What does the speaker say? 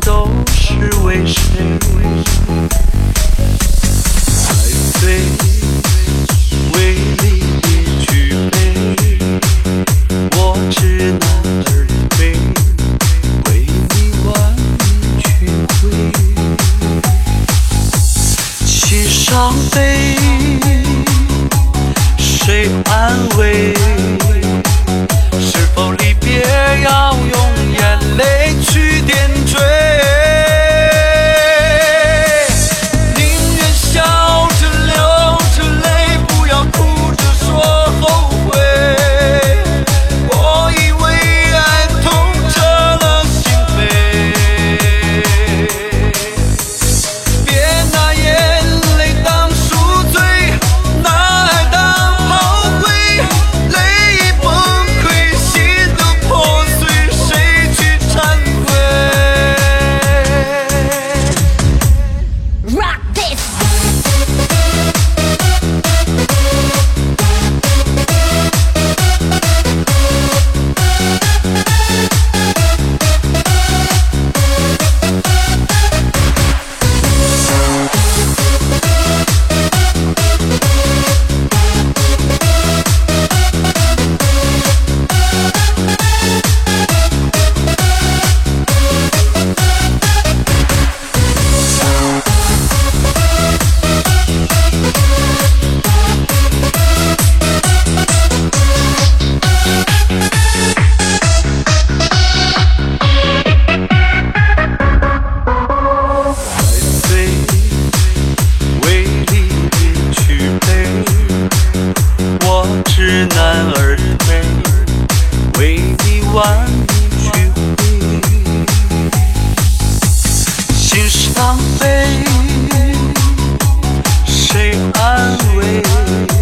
都是为谁？把你追回心伤悲谁安慰？